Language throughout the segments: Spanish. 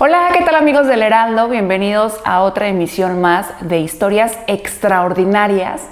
Hola, ¿qué tal amigos del Heraldo? Bienvenidos a otra emisión más de historias extraordinarias.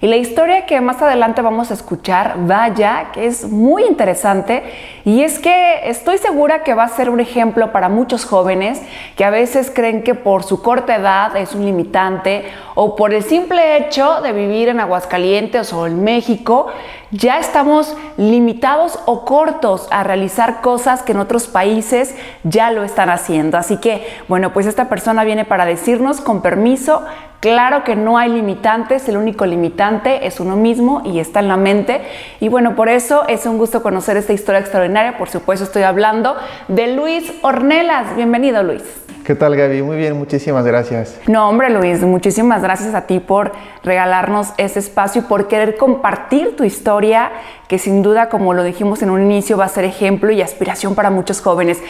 Y la historia que más adelante vamos a escuchar, vaya, que es muy interesante y es que estoy segura que va a ser un ejemplo para muchos jóvenes que a veces creen que por su corta edad es un limitante o por el simple hecho de vivir en Aguascalientes o en México, ya estamos limitados o cortos a realizar cosas que en otros países ya lo están haciendo. Así que, bueno, pues esta persona viene para decirnos con permiso, Claro que no hay limitantes, el único limitante es uno mismo y está en la mente. Y bueno, por eso es un gusto conocer esta historia extraordinaria. Por supuesto, estoy hablando de Luis Ornelas. Bienvenido, Luis. ¿Qué tal Gaby? Muy bien, muchísimas gracias. No, hombre Luis, muchísimas gracias a ti por regalarnos ese espacio y por querer compartir tu historia, que sin duda, como lo dijimos en un inicio, va a ser ejemplo y aspiración para muchos jóvenes.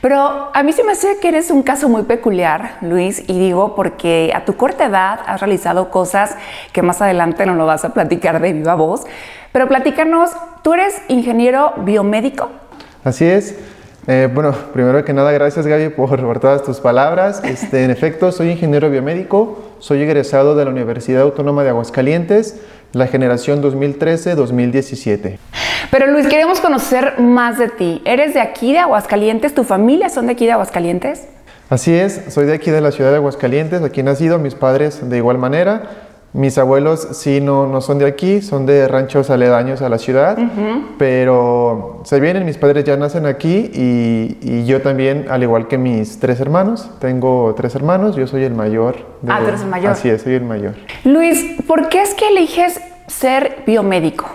Pero a mí se me hace que eres un caso muy peculiar, Luis, y digo porque a tu corta has realizado cosas que más adelante no lo vas a platicar de viva voz. Pero platícanos, ¿tú eres ingeniero biomédico? Así es. Eh, bueno, primero que nada, gracias Gaby por, por todas tus palabras. Este, en efecto, soy ingeniero biomédico, soy egresado de la Universidad Autónoma de Aguascalientes, la generación 2013-2017. Pero Luis, queremos conocer más de ti. ¿Eres de aquí, de Aguascalientes? ¿Tu familia son de aquí, de Aguascalientes? Así es, soy de aquí de la ciudad de Aguascalientes, aquí nacido, mis padres de igual manera. Mis abuelos sí no, no son de aquí, son de ranchos aledaños a la ciudad, pero se vienen, mis padres ya nacen aquí y, y, yo también, al igual que mis tres hermanos, tengo tres hermanos, yo soy el mayor. De, ah, tú eres el mayor. Así es, soy el mayor. Luis, ¿por qué es que eliges ser biomédico?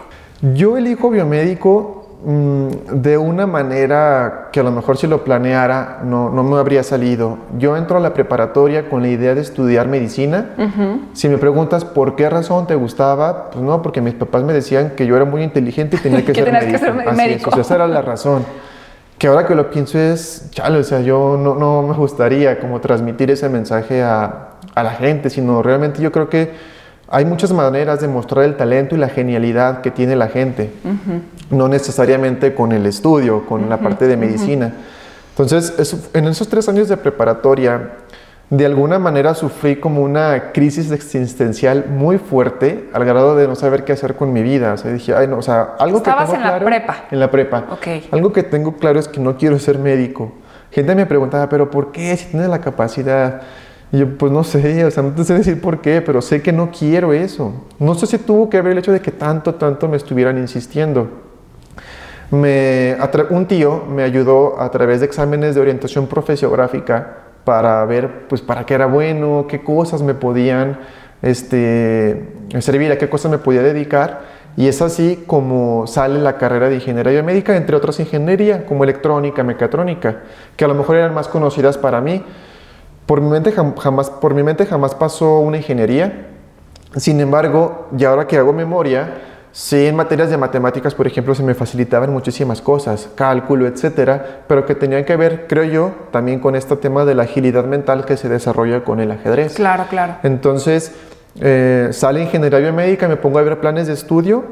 Yo elijo biomédico de una manera que a lo mejor si lo planeara no, no, me habría salido. Yo entro a la preparatoria con la idea de estudiar medicina. Si me preguntas por qué razón te gustaba, pues no, porque mis papás me decían que yo era muy inteligente y tenía que, ser, médico. que ser médico. Así esa era la razón. Que ahora que lo pienso es, chale, o sea, yo no, no me gustaría como transmitir ese mensaje a, a la gente, sino realmente yo creo que hay muchas maneras de mostrar el talento y la genialidad que tiene la gente, no necesariamente con el estudio, con la parte de medicina. Entonces, en esos tres años de preparatoria, de alguna manera sufrí como una crisis existencial muy fuerte al grado de no saber qué hacer con mi vida. O sea, dije, ay, no, o sea, algo que tengo en la prepa? En la prepa. Okay. Algo que tengo claro es que no quiero ser médico. Gente me preguntaba, pero ¿por qué? Si tienes la capacidad. Y yo, pues no sé, o sea, no te sé decir por qué, pero sé que no quiero eso. No sé si tuvo que ver el hecho de que tanto, tanto me estuvieran insistiendo. Me, un tío me ayudó a través de exámenes de orientación profesiográfica para ver, pues, para qué era bueno, qué cosas me podían este, servir, a qué cosas me podía dedicar. Y es así como sale la carrera de ingeniería biomédica, entre otras ingeniería, como electrónica, mecatrónica, que a lo mejor eran más conocidas para mí por mi mente jamás, por mi mente jamás pasó una ingeniería. Sin embargo, y ahora que hago memoria, sí en materias de matemáticas, por ejemplo, se me facilitaban muchísimas cosas, cálculo, etcétera, pero que tenían que ver, creo yo, también con este tema de la agilidad mental que se desarrolla con el ajedrez. Claro, claro. Entonces, eh, sale ingeniería biomédica, me pongo a ver planes de estudio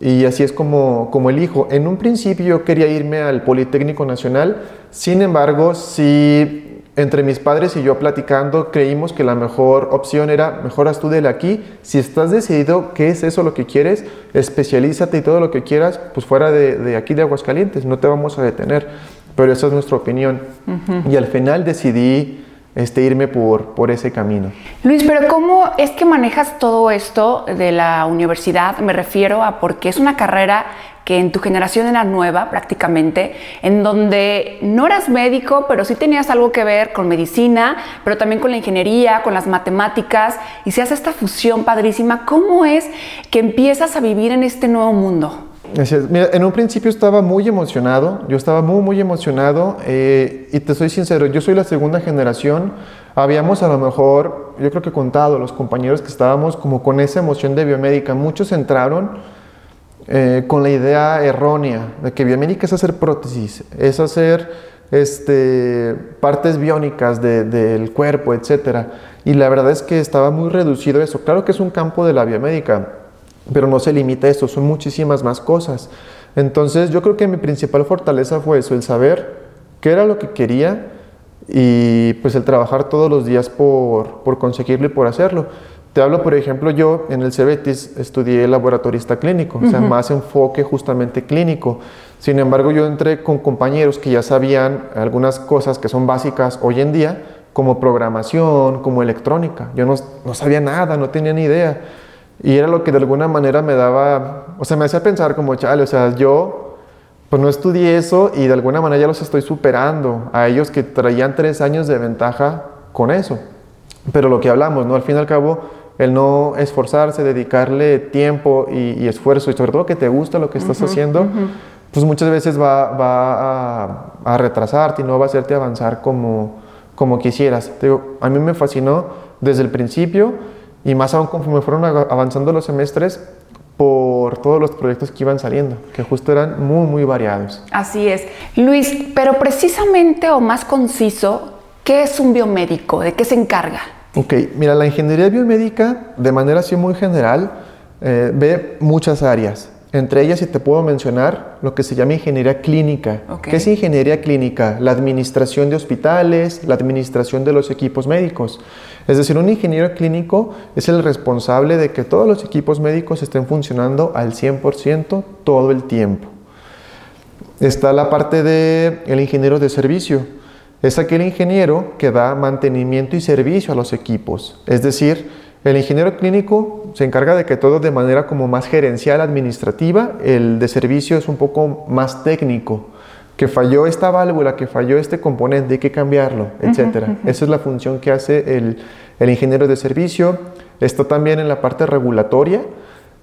y así es como, como elijo. En un principio yo quería irme al Politécnico Nacional, sin embargo, sí entre mis padres y yo platicando, creímos que la mejor opción era, mejor estudiale aquí. Si estás decidido qué es eso lo que quieres, especialízate y todo lo que quieras, pues fuera de, aquí de Aguascalientes, no te vamos a detener. Pero esa es nuestra opinión. Y al final decidí este, irme por, por ese camino. Luis, pero ¿cómo es que manejas todo esto de la universidad? Me refiero a porque es una carrera que en tu generación era nueva prácticamente, en donde no eras médico, pero sí tenías algo que ver con medicina, pero también con la ingeniería, con las matemáticas, y se hace esta fusión padrísima. ¿Cómo es que empiezas a vivir en este nuevo mundo? En un principio estaba muy emocionado, yo estaba muy, muy emocionado eh, y te soy sincero, yo soy la segunda generación, habíamos a lo mejor, yo creo que contado los compañeros que estábamos como con esa emoción de biomédica, muchos entraron eh, con la idea errónea de que biomédica es hacer prótesis, es hacer este, partes biónicas del cuerpo, etc. Y la verdad es que estaba muy reducido eso. Claro que es un campo de la biomédica, pero no se limita a eso, son muchísimas más cosas. Entonces yo creo que mi principal fortaleza fue eso, el saber qué era lo que quería y pues el trabajar todos los días por, por conseguirlo y por hacerlo. Te hablo, por ejemplo, yo en el CEBETIS estudié laboratorista clínico, o sea, más enfoque justamente clínico. Sin embargo, yo entré con compañeros que ya sabían algunas cosas que son básicas hoy en día, como programación, como electrónica. Yo no, no sabía nada, no tenía ni idea. Y era lo que de alguna manera me daba, o sea, me hacía pensar como, chale, o sea, yo pues no estudié eso y de alguna manera ya los estoy superando a ellos que traían tres años de ventaja con eso. Pero lo que hablamos, ¿no? Al fin y al cabo, el no esforzarse, dedicarle tiempo y, esfuerzo y sobre todo que te gusta lo que estás haciendo, pues muchas veces va, va a, retrasarte y no va a hacerte avanzar como, como quisieras. digo, a mí me fascinó desde el principio y más aún conforme fueron avanzando los semestres por todos los proyectos que iban saliendo, que justo eran muy, muy variados. Así es. Luis, pero precisamente o más conciso, ¿qué es un biomédico? ¿De qué se encarga? Ok, mira, la ingeniería biomédica, de manera así muy general, eh, ve muchas áreas. Entre ellas, si te puedo mencionar, lo que se llama ingeniería clínica. ¿Qué es ingeniería clínica? La administración de hospitales, la administración de los equipos médicos. Es decir, un ingeniero clínico es el responsable de que todos los equipos médicos estén funcionando al 100% todo el tiempo. Está la parte del el ingeniero de servicio es aquel ingeniero que da mantenimiento y servicio a los equipos. Es decir, el ingeniero clínico se encarga de que todo de manera como más gerencial, administrativa, el de servicio es un poco más técnico, que falló esta válvula, que falló este componente, hay que cambiarlo, etc. Esa es la función que hace el, ingeniero de servicio. Esto también en la parte regulatoria,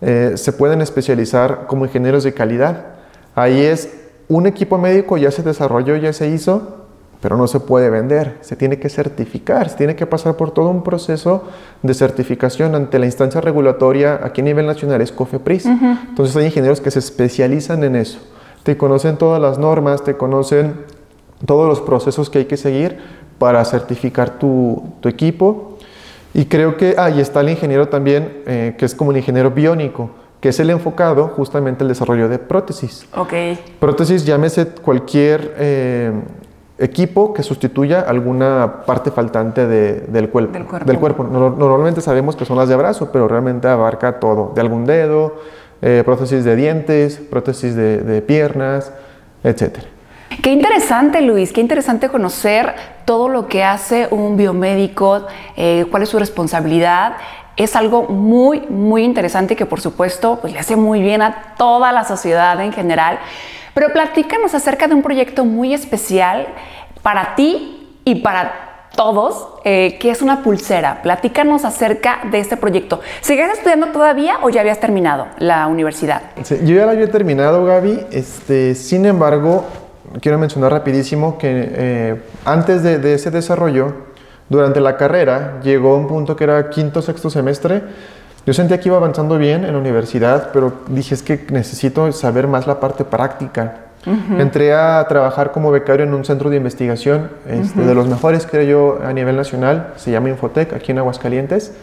eh, se pueden especializar como ingenieros de calidad. Ahí es un equipo médico ya se desarrolló, ya se hizo, pero no se puede vender, se tiene que certificar, se tiene que pasar por todo un proceso de certificación ante la instancia regulatoria aquí a nivel nacional es COFEPRIS. Entonces hay ingenieros que se especializan en eso. Te conocen todas las normas, te conocen todos los procesos que hay que seguir para certificar tu, equipo. Y creo que ahí está el ingeniero también, eh, que es como el ingeniero biónico, que es el enfocado justamente al desarrollo de prótesis. Ok. Prótesis, llámese cualquier eh, equipo que sustituya alguna parte faltante del, cuerpo, del, cuerpo. Normalmente sabemos que son las de brazo, pero realmente abarca todo, de algún dedo, eh, prótesis de dientes, prótesis de, piernas, etc. Qué interesante, Luis, qué interesante conocer todo lo que hace un biomédico, eh, cuál es su responsabilidad. Es algo muy, muy interesante que por supuesto pues, le hace muy bien a toda la sociedad en general. Pero platícanos acerca de un proyecto muy especial para ti y para todos, eh, que es una pulsera. Platícanos acerca de este proyecto. ¿Sigues estudiando todavía o ya habías terminado la universidad? yo ya la había terminado, Gaby. Este, sin embargo, quiero mencionar rapidísimo que eh, antes de, de ese desarrollo, durante la carrera, llegó un punto que era quinto, sexto semestre, yo sentía que iba avanzando bien en la universidad, pero dije es que necesito saber más la parte práctica. Entré a trabajar como becario en un centro de investigación, este, de los mejores creo yo a nivel nacional, se llama Infotec, aquí en Aguascalientes.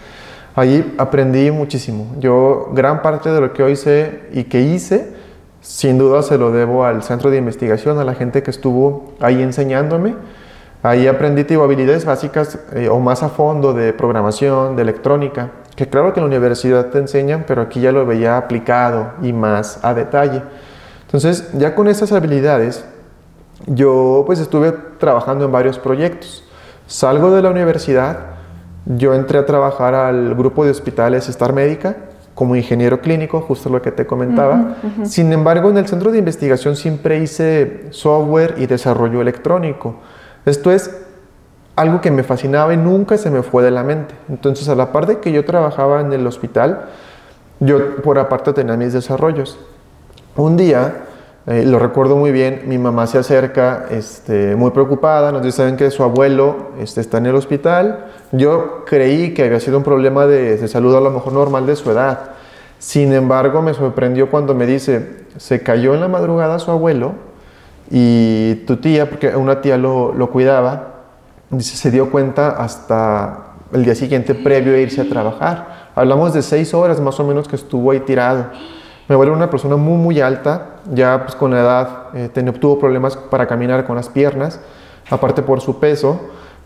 Allí aprendí muchísimo. Yo gran parte de lo que hoy sé y que hice, sin duda se lo debo al centro de investigación, a la gente que estuvo ahí enseñándome. Ahí aprendí habilidades básicas eh, o más a fondo de programación, de electrónica que claro que en la universidad te enseñan, pero aquí ya lo veía aplicado y más a detalle. Entonces, ya con esas habilidades, yo pues estuve trabajando en varios proyectos. Salgo de la universidad, yo entré a trabajar al grupo de hospitales Star Médica como ingeniero clínico, justo lo que te comentaba. Sin embargo, en el centro de investigación siempre hice software y desarrollo electrónico. Esto es algo que me fascinaba y nunca se me fue de la mente. Entonces, a la par de que yo trabajaba en el hospital, yo por aparte tenía mis desarrollos. Un día, eh, lo recuerdo muy bien, mi mamá se acerca este, muy preocupada, nos dicen que su abuelo este, está en el hospital. Yo creí que había sido un problema de, salud a lo mejor normal de su edad. Sin embargo, me sorprendió cuando me dice, se cayó en la madrugada su abuelo y tu tía, porque una tía lo cuidaba, Dice, se dio cuenta hasta el día siguiente previo a irse a trabajar. Hablamos de seis horas más o menos que estuvo ahí tirado. Me abuelo una persona muy, muy alta, ya pues con la edad eh, tuvo problemas para caminar con las piernas. aparte por su peso,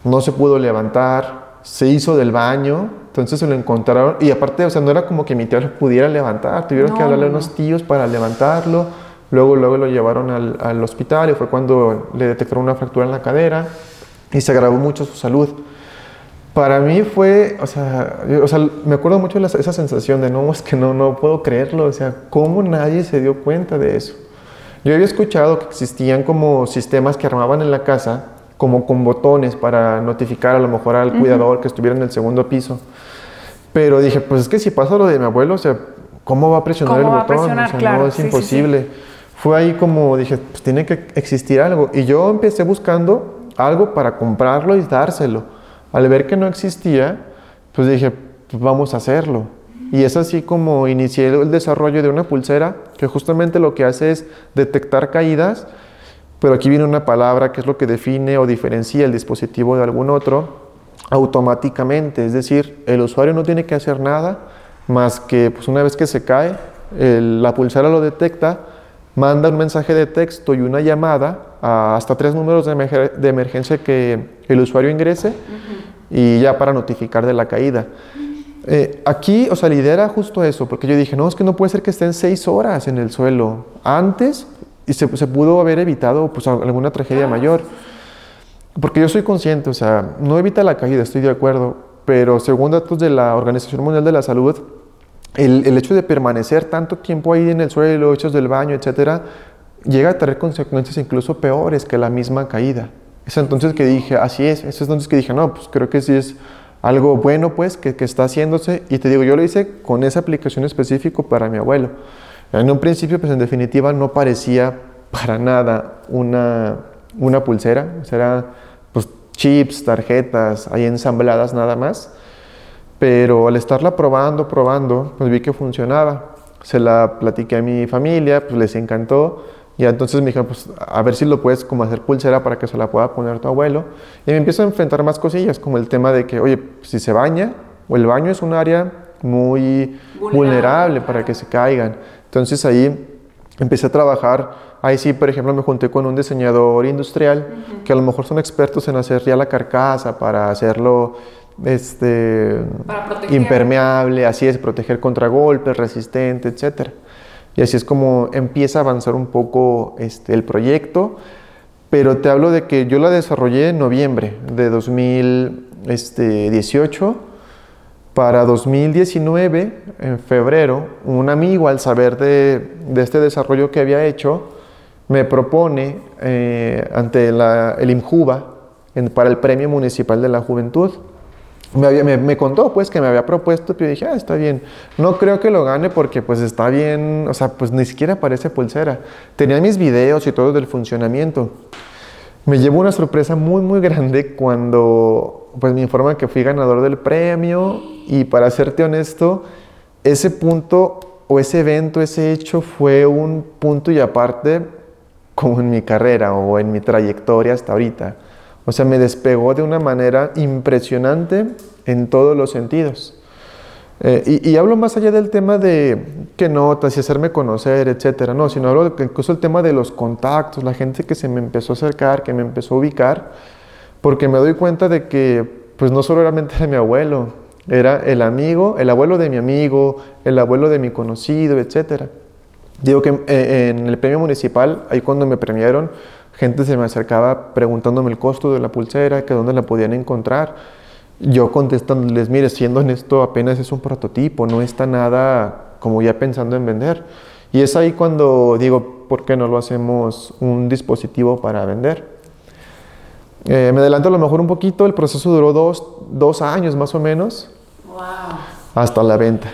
no se pudo levantar, se hizo del baño, entonces se lo encontraron y aparte, o sea, no era como que mi tío lo pudiera levantar, tuvieron que hablarle a unos tíos para levantarlo, luego, luego lo llevaron al, al hospital y fue cuando le detectaron una fractura en la cadera y se agravó mucho su salud. Para mí fue, o sea, yo- o sea me acuerdo mucho de la- esa sensación de no, es que no, no puedo creerlo, o sea, ¿cómo nadie se dio cuenta de eso? Yo había escuchado que existían como sistemas que armaban en la casa, como con botones para notificar a lo mejor al cuidador que estuviera en el segundo piso. Pero dije, pues es que si pasa lo de mi abuelo, o sea, ¿cómo va a presionar ¿Cómo el botón? presionar? O sea, Claro, no, es sí, sí, sí. imposible. Fue ahí como dije, pues tiene que existir algo. Y yo empecé buscando algo para comprarlo y dárselo. Al ver que no existía, pues dije, pues vamos a hacerlo. Y es así como inicié el desarrollo de una pulsera que justamente lo que hace es detectar caídas, pero aquí viene una palabra que es lo que define o diferencia el dispositivo de algún otro automáticamente. Es decir, el usuario no tiene que hacer nada más que pues, una vez que se cae, la pulsera lo detecta, manda un mensaje de texto y una llamada a hasta tres números de, emerge- de emergencia que el usuario ingrese y ya para notificar de la caída. Eh, aquí, o sea, lidera justo eso, porque yo dije, no, es que no puede ser que estén seis horas en el suelo. Antes, y se, se pudo haber evitado pues, alguna tragedia mayor. Porque yo soy consciente, o sea, no evita la caída, estoy de acuerdo, pero según datos de la Organización Mundial de la Salud, el, el hecho de permanecer tanto tiempo ahí en el suelo, hechos del baño, etcétera, llega a traer consecuencias incluso peores que la misma caída. Es entonces que dije, así es, es entonces que dije, no, pues creo que sí es algo bueno, pues, que, que está haciéndose. Y te digo, yo lo hice con esa aplicación específico para mi abuelo. En un principio, pues en definitiva, no parecía para nada una, una pulsera, o sea, era pues chips, tarjetas, ahí ensambladas nada más. Pero al estarla probando, probando, pues vi que funcionaba. Se la platiqué a mi familia, pues les encantó. Y entonces me dijeron, pues a ver si lo puedes como hacer pulsera para que se la pueda poner tu abuelo. Y me empiezo a enfrentar más cosillas, como el tema de que, oye, si se baña, o el baño es un área muy vulnerable, Vulnerable, para que se caigan. Entonces ahí empecé a trabajar. Ahí sí, por ejemplo, me junté con un diseñador industrial que a lo mejor son expertos en hacer ya la carcasa para hacerlo este, Para impermeable, así es, proteger contra golpes, resistente, etcétera. Y así es como empieza a avanzar un poco este, el proyecto. Pero te hablo de que yo la desarrollé en noviembre de 2018. Para 2019, en febrero, un amigo al saber de, de este desarrollo que había hecho, me propone eh, ante el IMJUBA para el Premio Municipal de la Juventud. Me, había- me- me contó pues que me había propuesto, pero dije, ah, está bien. No creo que lo gane porque pues está bien, o sea, pues ni siquiera parece pulsera. Tenía mis videos y todo del funcionamiento. Me llevo una sorpresa muy, muy grande cuando pues me informan que fui ganador del premio y para serte honesto, ese punto o ese evento, ese hecho fue un punto y aparte como en mi carrera o en mi trayectoria hasta ahorita. O sea, me despegó de una manera impresionante en todos los sentidos. Eh, y, hablo más allá del tema de qué notas y hacerme conocer, etcétera, no, sino hablo de incluso el tema de los contactos, la gente que se me empezó a acercar, que me empezó a ubicar, porque me doy cuenta de que, pues no solamente era mi abuelo, era el amigo, el abuelo de mi amigo, el abuelo de mi conocido, etcétera. Digo que eh, en el premio municipal, ahí cuando me premiaron, gente se me acercaba preguntándome el costo de la pulsera, que dónde la podían encontrar. Yo contestándoles, mire, siendo honesto, apenas es un prototipo, no está nada como ya pensando en vender. Y es ahí cuando digo, ¿por qué no lo hacemos un dispositivo para vender? Eh, me adelanto a lo mejor un poquito, el proceso duró dos, dos años más o menos Wow. hasta la venta.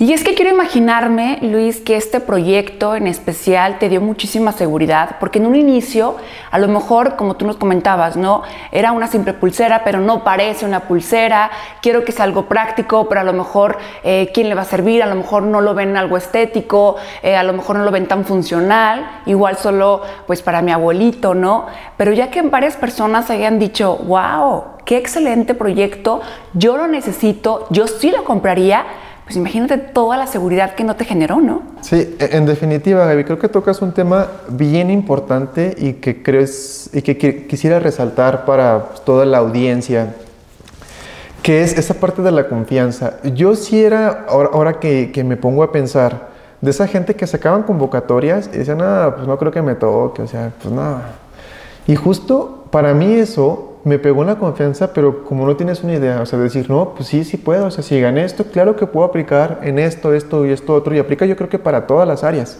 Y es que quiero imaginarme, Luis, que este proyecto en especial te dio muchísima seguridad, porque en un inicio, a lo mejor, como tú nos comentabas, ¿no? Era una simple pulsera, pero no parece una pulsera. Quiero que sea algo práctico, pero a lo mejor, eh, ¿quién le va a servir? A lo mejor no lo ven algo estético, eh, a lo mejor no lo ven tan funcional, igual solo, pues, para mi abuelito, ¿no? Pero ya que varias personas hayan dicho, wow, qué excelente proyecto, yo lo necesito, yo sí lo compraría, pues imagínate toda la seguridad que no te generó, ¿no? Sí, e, en definitiva, Gaby, creo que tocas un tema bien importante y que crees y que quisiera resaltar para toda la audiencia, que es esa parte de la confianza. Yo sí era, ahora, que, que, me pongo a pensar, de esa gente que sacaban convocatorias y decían, nada, pues no creo que me toque, o sea, pues nada. Y justo para mí eso me pegó en la confianza, pero como no tienes una idea, o sea, decir, no, pues sí, sí puedo, o sea, si gané esto, claro que puedo aplicar en esto, esto y esto otro, y aplica yo creo que para todas las áreas.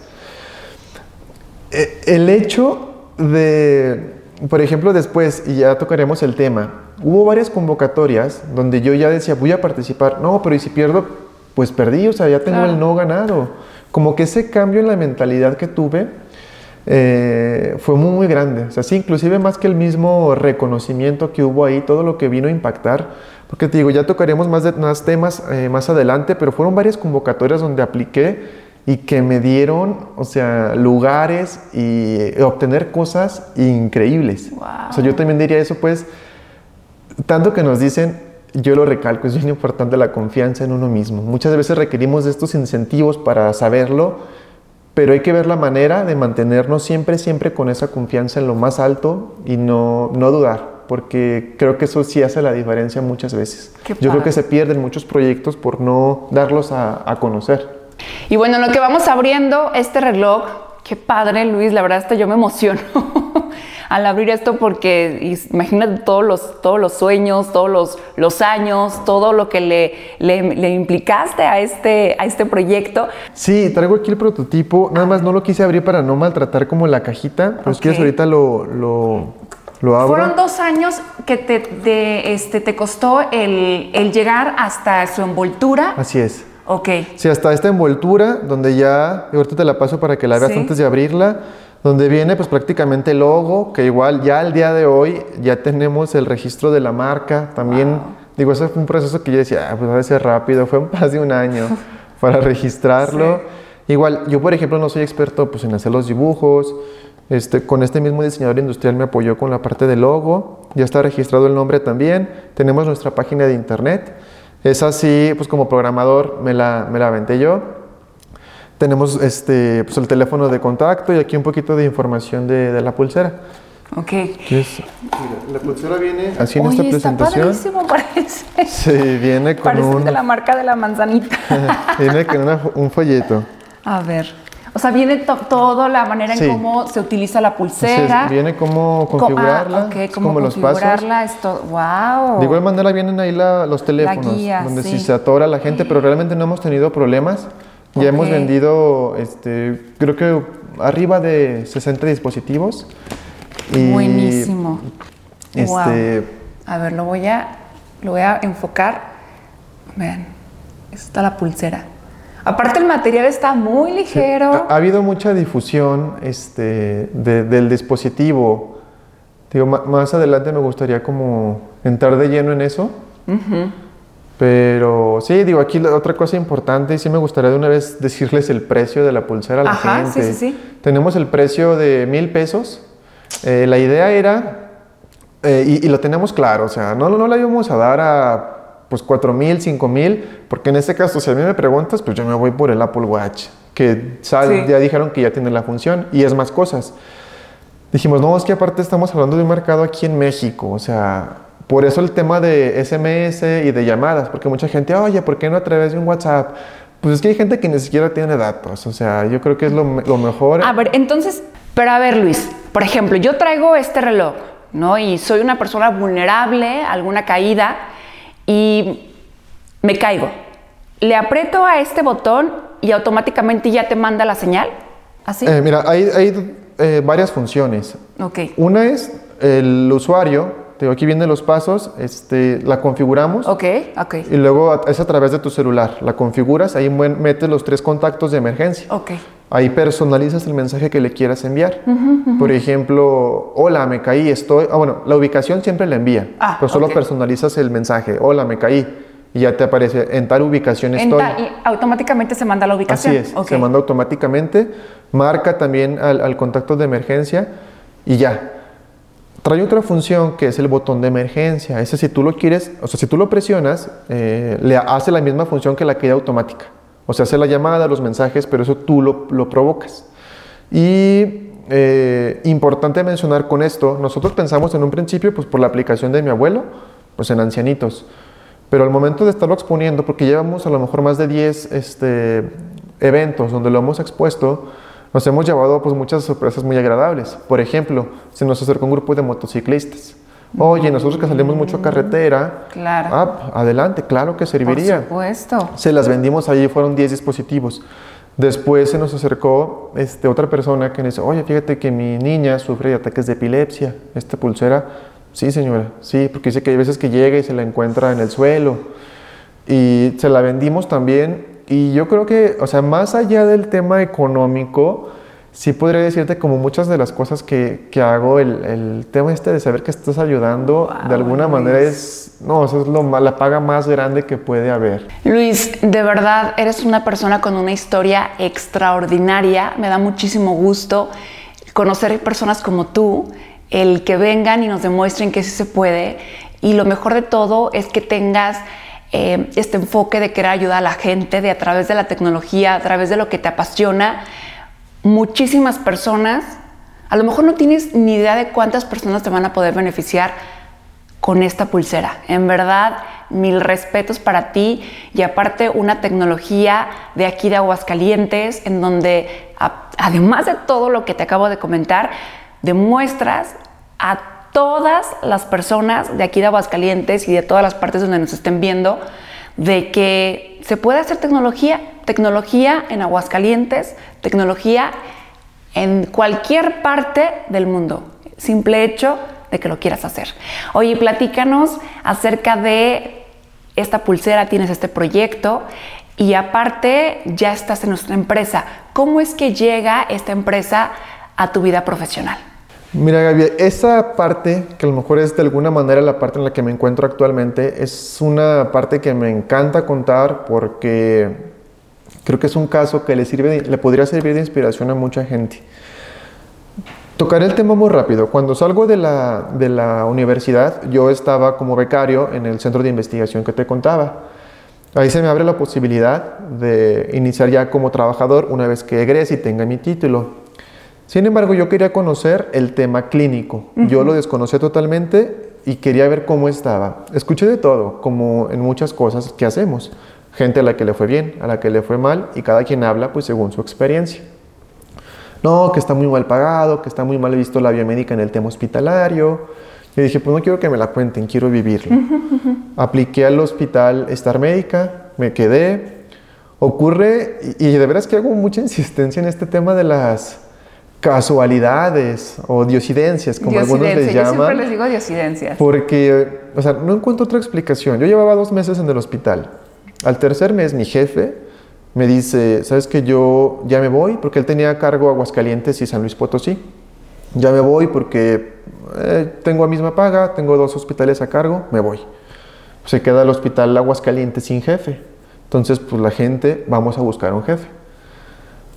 E, el hecho de, por ejemplo, después, y ya tocaremos el tema, hubo varias convocatorias donde yo ya decía, voy a participar, no, pero ¿y si pierdo? Pues perdí, o sea, ya tengo el no ganado. Como que ese cambio en la mentalidad que tuve, eh, fue muy, muy grande. O sea, sí, inclusive más que el mismo reconocimiento que hubo ahí, todo lo que vino a impactar, porque te digo, ya tocaremos más, de, más temas eh, más adelante, pero fueron varias convocatorias donde apliqué y que me dieron, o sea, lugares y eh, obtener cosas increíbles. O sea, yo también diría eso, pues, tanto que nos dicen, yo lo recalco, es bien importante la confianza en uno mismo. Muchas veces requerimos de estos incentivos para saberlo, pero hay que ver la manera de mantenernos siempre, siempre con esa confianza en lo más alto y no, no dudar, porque creo que eso sí hace la diferencia muchas veces. Yo creo que se pierden muchos proyectos por no darlos a, a conocer. Y bueno, lo que vamos abriendo este reloj, qué padre Luis, la verdad hasta yo me emociono al abrir esto porque imagínate todos los, todos los sueños, todos los, los años, todo lo que le, le, implicaste a este, a este proyecto. Sí, traigo aquí el prototipo, nada más no lo quise abrir para no maltratar como la cajita, pero si quieres ahorita lo, lo, lo abro. Fueron dos años que te, este, te costó el, el llegar hasta su envoltura. Así es. Ok. Sí, hasta esta envoltura, donde ya, ahorita te la paso para que la veas antes de abrirla donde viene pues prácticamente el logo, que igual ya al día de hoy ya tenemos el registro de la marca, también. Digo, ese fue un proceso que yo decía, ah, pues debe ser rápido, fue más de un año para registrarlo. Igual, yo por ejemplo no soy experto pues en hacer los dibujos, este, con este mismo diseñador industrial me apoyó con la parte del logo, ya está registrado el nombre también, tenemos nuestra página de internet, es así, pues como programador me la, me la aventé yo, tenemos este, pues el teléfono de contacto y aquí un poquito de información de, de la pulsera. Ok. la pulsera viene así en esta presentación. Está padrísimo, parece. Sí, viene con parece un... de la marca de la manzanita. viene con un folleto. A ver. O sea, viene todo la manera en cómo se utiliza la pulsera. viene cómo configurarla. Ah, cómo como configurarla. Los pasos. Esto, wow. De igual manera vienen ahí la, los teléfonos. La guía, donde si se atora la gente, pero realmente no hemos tenido problemas. Ya hemos vendido, este, creo que arriba de 60 dispositivos. Buenísimo. Este, A ver, lo voy a, lo voy a enfocar. Vean, está la pulsera. Aparte el material está muy ligero. Ha, habido mucha difusión este, del dispositivo. Digo, más adelante me gustaría como entrar de lleno en eso. Pero sí, digo, aquí otra cosa importante, y sí me gustaría de una vez decirles el precio de la pulsera a la Ajá, gente. Sí, sí, sí. Tenemos el precio de mil pesos. Eh, la idea era, eh, y, lo tenemos claro, o sea, no, no la íbamos a dar a pues cuatro mil, cinco mil, porque en este caso, si a mí me preguntas, pues yo me voy por el Apple Watch, que ya dijeron que ya tiene la función y es más cosas. Dijimos, no, es que aparte estamos hablando de un mercado aquí en México, o sea, por eso el tema de SMS y de llamadas, porque mucha gente, oye, ¿por qué no a través de un WhatsApp? Pues es que hay gente que ni siquiera tiene datos, o sea, yo creo que es lo, mejor. A ver, entonces, pero a ver Luis, por ejemplo, yo traigo este reloj, ¿no? Y soy una persona vulnerable a alguna caída y me caigo. Le aprieto a este botón y automáticamente ya te manda la señal, ¿así? Eh, mira, hay, hay eh, varias funciones. Ok. Una es el usuario aquí vienen los pasos, este, la configuramos. Ok, ok. Y luego es a través de tu celular. La configuras, ahí metes los tres contactos de emergencia. Ok. Ahí personalizas el mensaje que le quieras enviar. Por ejemplo, hola, me caí, estoy... Ah, bueno, la ubicación siempre la envía, ah, pero solo personalizas el mensaje, hola, me caí. Y ya te aparece en tal ubicación estoy. y automáticamente se manda la ubicación. Así es, se manda automáticamente. Marca también al, al contacto de emergencia y ya trae otra función que es el botón de emergencia. Ese si tú lo quieres, o sea, si tú lo presionas, eh, le hace la misma función que la caída automática. O sea, hace la llamada, los mensajes, pero eso tú lo, lo provocas. Y eh, importante mencionar con esto, nosotros pensamos en un principio, pues por la aplicación de mi abuelo, pues en ancianitos. Pero al momento de estarlo exponiendo, porque llevamos a lo mejor más de 10 este, eventos donde lo hemos expuesto, nos hemos llevado pues muchas sorpresas muy agradables. Por ejemplo, se nos acercó un grupo de motociclistas. Oye, nosotros que salimos mucho a carretera, Claro. ah, adelante, claro que serviría. Por supuesto. Se las vendimos allí, fueron 10 dispositivos. Después se nos acercó este, otra persona que nos dice, oye, fíjate que mi niña sufre de ataques de epilepsia. Esta pulsera, sí señora, sí, porque dice que hay veces que llega y se la encuentra en el suelo. Y se la vendimos también. Y yo creo que, o sea, más allá del tema económico, sí podría decirte como muchas de las cosas que, que hago, el, el, tema este de saber que estás ayudando, Wow, de alguna Luis. manera es, no, eso es lo, la paga más grande que puede haber. Luis, de verdad eres una persona con una historia extraordinaria. Me da muchísimo gusto conocer personas como tú, el que vengan y nos demuestren que sí se puede. Y lo mejor de todo es que tengas eh, este enfoque de querer ayudar a la gente, de a través de la tecnología, a través de lo que te apasiona. Muchísimas personas, a lo mejor no tienes ni idea de cuántas personas te van a poder beneficiar con esta pulsera. En verdad, mil respetos para ti y aparte una tecnología de aquí de Aguascalientes en donde además de todo lo que te acabo de comentar, demuestras a todas las personas de aquí de Aguascalientes y de todas las partes donde nos estén viendo de que se puede hacer tecnología, tecnología en Aguascalientes, tecnología en cualquier parte del mundo. Simple hecho de que lo quieras hacer. Oye, platícanos acerca de esta pulsera, tienes este proyecto y aparte ya estás en nuestra empresa. ¿Cómo es que llega esta empresa a tu vida profesional? Mira, Gaby, esa parte, que a lo mejor es de alguna manera la parte en la que me encuentro actualmente, es una parte que me encanta contar porque creo que es un caso que le, sirve, le podría servir de inspiración a mucha gente. Tocaré el tema muy rápido. Cuando salgo de la, de la universidad, yo estaba como becario en el centro de investigación que te contaba. Ahí se me abre la posibilidad de iniciar ya como trabajador una vez que egrese y tenga mi título. Sin embargo, yo quería conocer el tema clínico. Yo lo desconocía totalmente y quería ver cómo estaba. Escuché de todo, como en muchas cosas que hacemos. Gente a la que le fue bien, a la que le fue mal y cada quien habla pues según su experiencia. No, que está muy mal pagado, que está muy mal visto la biomédica en el tema hospitalario. Yo dije, pues no quiero que me la cuenten, quiero vivirlo. Apliqué al hospital Star Médica, me quedé. Ocurre, y, y de veras que hago mucha insistencia en este tema de las casualidades o diosidencias, como algunos les Diosidencia, yo siempre llaman. les digo diosidencias. Porque, o sea, no encuentro otra explicación. Yo llevaba dos meses en el hospital. Al tercer mes, mi jefe me dice, ¿sabes que yo ya me voy? Porque él tenía a cargo Aguascalientes y San Luis Potosí. Ya me voy porque eh, tengo a misma paga, tengo dos hospitales a cargo, me voy. Se queda el hospital Aguascalientes sin jefe. Entonces, pues la gente, vamos a buscar un jefe.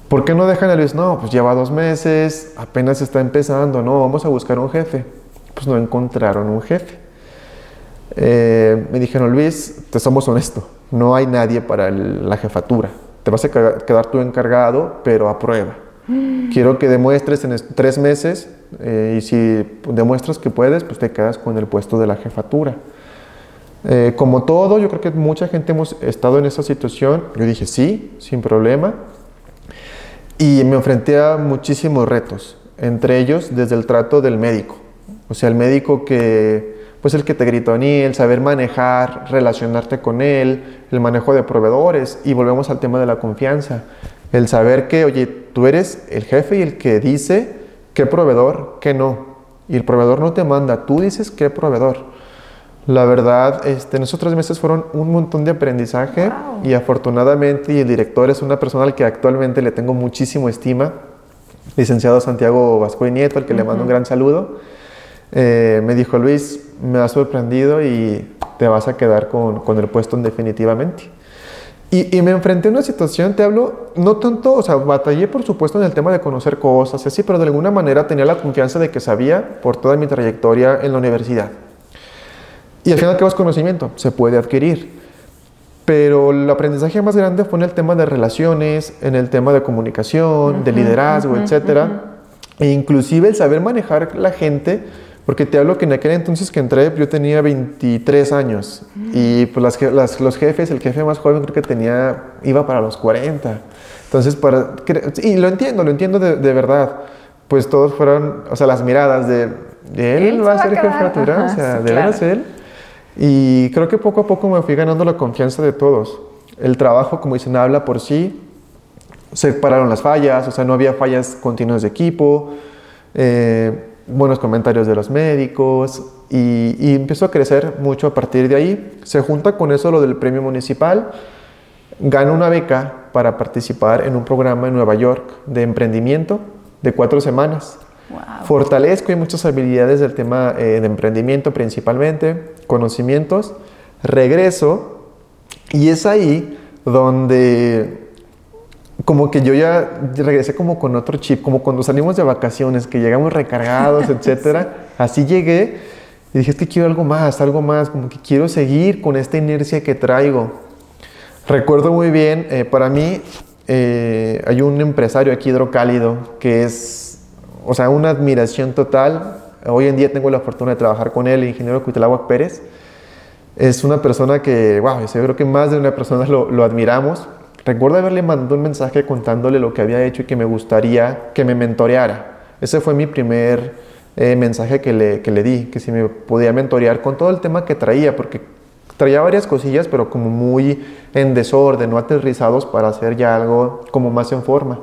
¿Por qué no dejan a Luis? No, pues lleva dos meses, apenas está empezando, no, vamos a buscar un jefe. Pues no encontraron un jefe. Eh, me dijeron, Luis, te somos honesto, no hay nadie para el- la jefatura. Te vas a quedar tú encargado, pero a prueba. Quiero que demuestres en tres meses eh, y si demuestras que puedes, pues te quedas con el puesto de la jefatura. Eh, como todo, yo creo que mucha gente hemos estado en esa situación. Yo dije, sí, sin problema. Y me enfrenté a muchísimos retos, entre ellos desde el trato del médico. O sea, el médico que, pues el que te gritonía, el saber manejar, relacionarte con él, el manejo de proveedores. Y volvemos al tema de la confianza. El saber que, oye, tú eres el jefe y el que dice qué proveedor, qué no. Y el proveedor no te manda, tú dices qué proveedor. La verdad, este, en esos tres meses fueron un montón de aprendizaje Wow. y afortunadamente y el director es una persona al que actualmente le tengo muchísimo estima, licenciado Santiago Vasco y Nieto, al que le mando un gran saludo. Eh, me dijo, Luis, me has sorprendido y te vas a quedar con, con el puesto definitivamente. Y, me enfrenté a una situación, te hablo, no tanto, o sea, batallé por supuesto en el tema de conocer cosas, así, pero de alguna manera tenía la confianza de que sabía por toda mi trayectoria en la universidad. Y al final, ¿qué es conocimiento? Se puede adquirir. Pero el aprendizaje más grande fue en el tema de relaciones, en el tema de comunicación, de liderazgo, etcétera. E inclusive el saber manejar la gente, porque te hablo que en aquel entonces que entré yo tenía 23 años y pues las, los jefes, el jefe más joven creo que tenía, iba para los 40. Entonces, para, y lo entiendo, lo entiendo de, de verdad. Pues todos fueron, o sea, las miradas de, él, va a ser jefe natural, o sea, de verdad él. Y creo que poco a poco me fui ganando la confianza de todos. El trabajo, como dicen, habla por sí. Se pararon las fallas, o sea, no había fallas continuas de equipo. Eh, buenos comentarios de los médicos. Y, y, empezó a crecer mucho a partir de ahí. Se junta con eso lo del premio municipal. Gano una beca para participar en un programa en Nueva York de emprendimiento de cuatro semanas. Fortalezco y muchas habilidades del tema eh, de emprendimiento principalmente, conocimientos. Regreso y es ahí donde como que yo ya regresé como con otro chip, como cuando salimos de vacaciones, que llegamos recargados, etcétera. Así llegué y dije, es que quiero algo más, algo más, como que quiero seguir con esta inercia que traigo. Recuerdo muy bien, eh, para mí eh, hay un empresario aquí hidrocálido que es o sea, una admiración total. Hoy en día tengo la fortuna de trabajar con él, el ingeniero Cuitlagua Pérez. Es una persona que, wow, yo creo que más de una persona lo, lo admiramos. Recuerdo haberle mandado un mensaje contándole lo que había hecho y que me gustaría que me mentoreara. Ese fue mi primer eh, mensaje que le, que le di, que si me podía mentorear con todo el tema que traía, porque traía varias cosillas, pero como muy en desorden, no aterrizados para hacer ya algo como más en forma.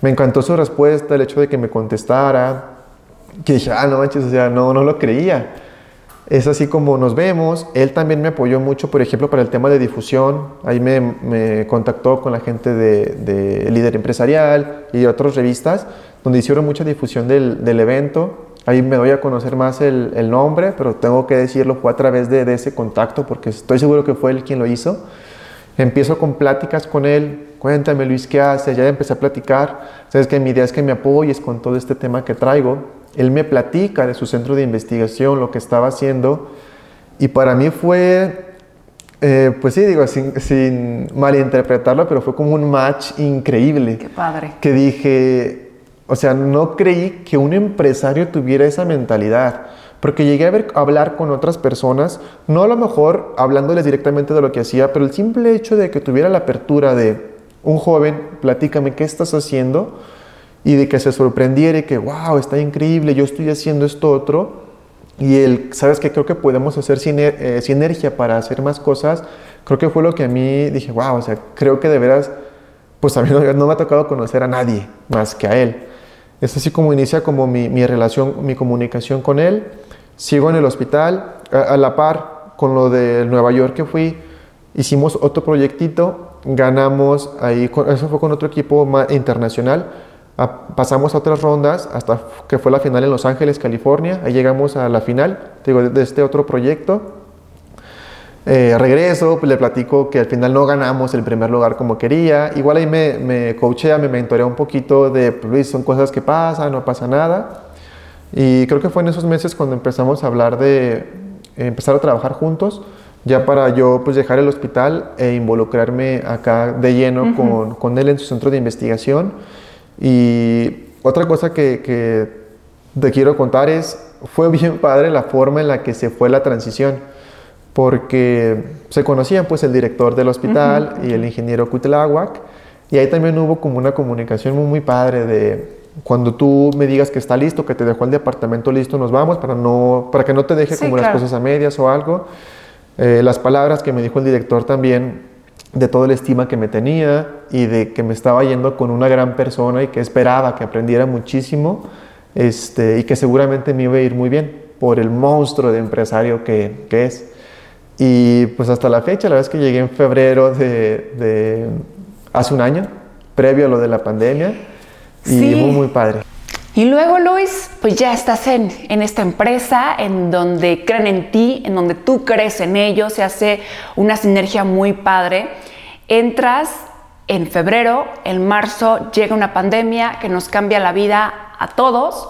Me encantó su respuesta, el hecho de que me contestara, que dije, ah, no manches, o sea, no, no lo creía. Es así como nos vemos. Él también me apoyó mucho, por ejemplo, para el tema de difusión. Ahí me, me contactó con la gente de, de, Líder Empresarial y otras revistas, donde hicieron mucha difusión del, del evento. Ahí me doy a conocer más el, el, nombre, pero tengo que decirlo, fue a través de, de, ese contacto, porque estoy seguro que fue él quien lo hizo. Empiezo con pláticas con él, cuéntame Luis, ¿qué haces? Ya empecé a platicar, sabes que mi idea es que me apoyes con todo este tema que traigo. Él me platica de su centro de investigación, lo que estaba haciendo, y para mí fue, eh, pues sí, digo, sin, sin malinterpretarlo, pero fue como un match increíble. Qué padre. Que dije, o sea, no creí que un empresario tuviera esa mentalidad. Porque llegué a, ver, a, hablar con otras personas, no a lo mejor hablándoles directamente de lo que hacía, pero el simple hecho de que tuviera la apertura de, un joven, platícame qué estás haciendo y de que se sorprendiera y que, wow, está increíble, yo estoy haciendo esto otro. Y él, sabes que creo que podemos hacer eh, sinergia para hacer más cosas. Creo que fue lo que a mí dije, wow, o sea, creo que de veras, pues a mí no, me ha tocado conocer a nadie más que a él. Es así como inicia como mi, mi relación, mi comunicación con él. Sigo en el hospital, a, a la par con lo de Nueva York que fui, hicimos otro proyectito ganamos ahí, eso fue con otro equipo internacional, pasamos a otras rondas hasta que fue la final en Los Ángeles, California, ahí llegamos a la final, digo, de este otro proyecto. Eh, regreso, pues le platico que al final no ganamos el primer lugar como quería. Igual ahí me, me coachea, me mentorea un poquito de, pues son cosas que pasan, no pasa nada. Y creo que fue en esos meses cuando empezamos a hablar de empezar a trabajar juntos ya para yo pues dejar el hospital e involucrarme acá de lleno con, con, él en su centro de investigación. Y otra cosa que, que, te quiero contar es, fue bien padre la forma en la que se fue la transición, porque se conocían pues el director del hospital y el ingeniero Cuitláhuac, y ahí también hubo como una comunicación muy, muy padre de cuando tú me digas que está listo, que te dejó el departamento listo, nos vamos para, no, para que no te deje como las cosas a medias o algo. Eh, las palabras que me dijo el director también de toda la estima que me tenía y de que me estaba yendo con una gran persona y que esperaba que aprendiera muchísimo este, y que seguramente me iba a ir muy bien por el monstruo de empresario que, que es. Y pues hasta la fecha, la vez que llegué en febrero de, de, hace un año, previo a lo de la pandemia, y muy, muy padre. Y luego, Luis, pues ya estás en, esta empresa en donde creen en ti, en donde tú crees en ellos, se hace una sinergia muy padre. entras en febrero, en marzo llega una pandemia que nos cambia la vida a todos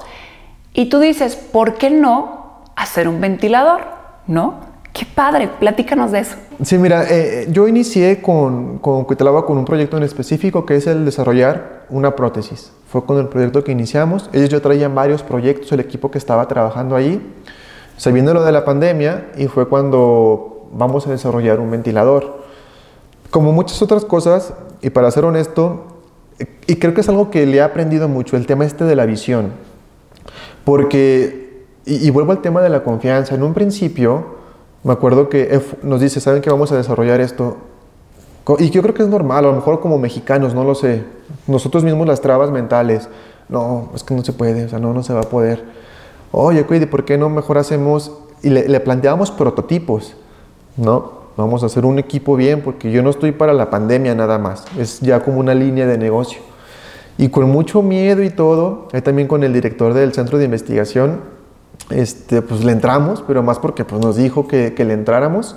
y tú dices, ¿por qué no hacer un ventilador? ¿No? Qué padre, platícanos de eso. Sí, mira, eh, yo inicié con, con con un proyecto en específico que es el desarrollar una prótesis. Fue con el proyecto que iniciamos. Ellos ya traían varios proyectos, el equipo que estaba trabajando ahí. Se lo de la pandemia y fue cuando vamos a desarrollar un ventilador. Como muchas otras cosas, y para ser honesto, y creo que es algo que le he aprendido mucho, el tema este de la visión. Porque, y, y vuelvo al tema de la confianza, en un principio me acuerdo que nos dice, ¿saben que vamos a desarrollar esto? Y yo creo que es normal, a lo mejor como mexicanos, no lo sé. Nosotros mismos las trabas mentales. No, es que no se puede, o sea, no, no se va a poder. Oye, cuide, ¿por qué no mejor hacemos? Y le, le planteamos prototipos, ¿no? Vamos a hacer un equipo bien, porque yo no estoy para la pandemia nada más. Es ya como una línea de negocio. Y con mucho miedo y todo, ahí también con el director del centro de investigación, este, pues le entramos, pero más porque pues, nos dijo que, que le entráramos.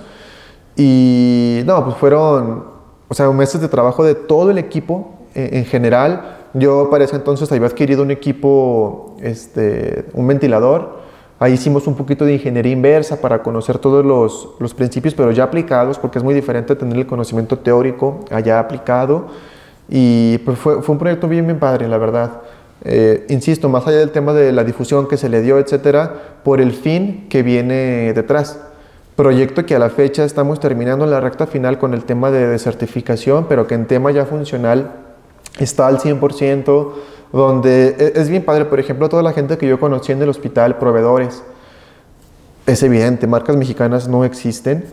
Y no, pues fueron, o sea, meses de trabajo de todo el equipo en, eh, en general. Yo para ese entonces había adquirido un equipo, este, un ventilador. Ahí hicimos un poquito de ingeniería inversa para conocer todos los, los, principios, pero ya aplicados, porque es muy diferente tener el conocimiento teórico allá aplicado. Y pues fue, fue un proyecto bien, bien padre, la verdad. Eh, insisto, más allá del tema de la difusión que se le dio, etcétera, por el fin que viene detrás. Proyecto que a la fecha estamos terminando en la recta final con el tema de, certificación, pero que en tema ya funcional está al 100%, donde e, es bien padre, por ejemplo, toda la gente que yo conocí en el hospital, proveedores, es evidente, marcas mexicanas no existen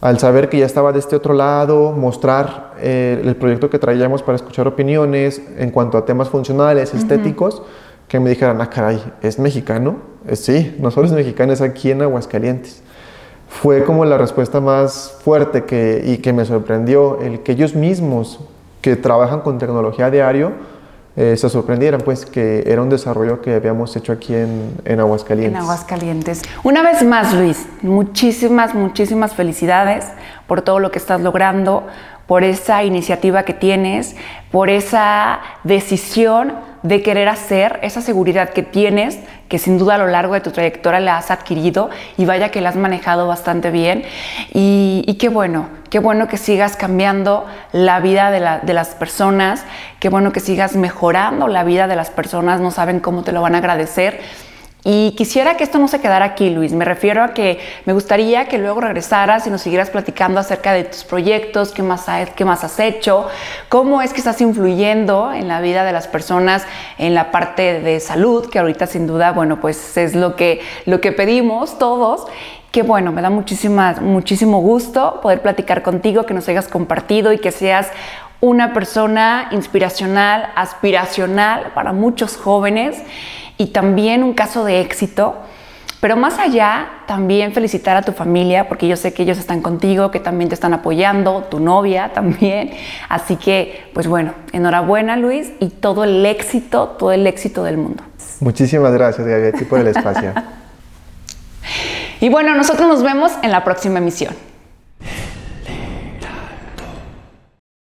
al saber que ya estaba de este otro lado, mostrar eh, el proyecto que traíamos para escuchar opiniones en cuanto a temas funcionales, estéticos, que me dijeran, ah, caray, ¿es mexicano? Eh, sí, nosotros mexicanos aquí en Aguascalientes. Fue como la respuesta más fuerte que, y que me sorprendió, el que ellos mismos, que trabajan con tecnología a diario, eh, se sorprendieran, pues que era un desarrollo que habíamos hecho aquí en, en, Aguascalientes. En Aguascalientes. Una vez más, Luis, muchísimas, muchísimas felicidades por todo lo que estás logrando, por esa iniciativa que tienes, por esa decisión de querer hacer, esa seguridad que tienes, que sin duda a lo largo de tu trayectoria la has adquirido y vaya que la has manejado bastante bien. Y, qué bueno, qué bueno que sigas cambiando la vida de, las personas, qué bueno que sigas mejorando la vida de las personas, no saben cómo te lo van a agradecer. Y quisiera que esto no se quedara aquí, Luis. Me refiero a que me gustaría que luego regresaras y nos siguieras platicando acerca de tus proyectos, qué más, qué más has hecho, cómo es que estás influyendo en la vida de las personas en la parte de salud, que ahorita sin duda, bueno, pues es lo que, lo que pedimos todos que bueno, me da muchísimo gusto poder platicar contigo, que nos hayas compartido y que seas una persona inspiracional, aspiracional para muchos jóvenes y también un caso de éxito. Pero más allá, también felicitar a tu familia, porque yo sé que ellos están contigo, que también te están apoyando, tu novia también. Así que, pues bueno, enhorabuena Luis y todo el éxito, todo el éxito del mundo. Muchísimas gracias, Gaby, por el espacio. y bueno, nosotros nos vemos en la próxima emisión.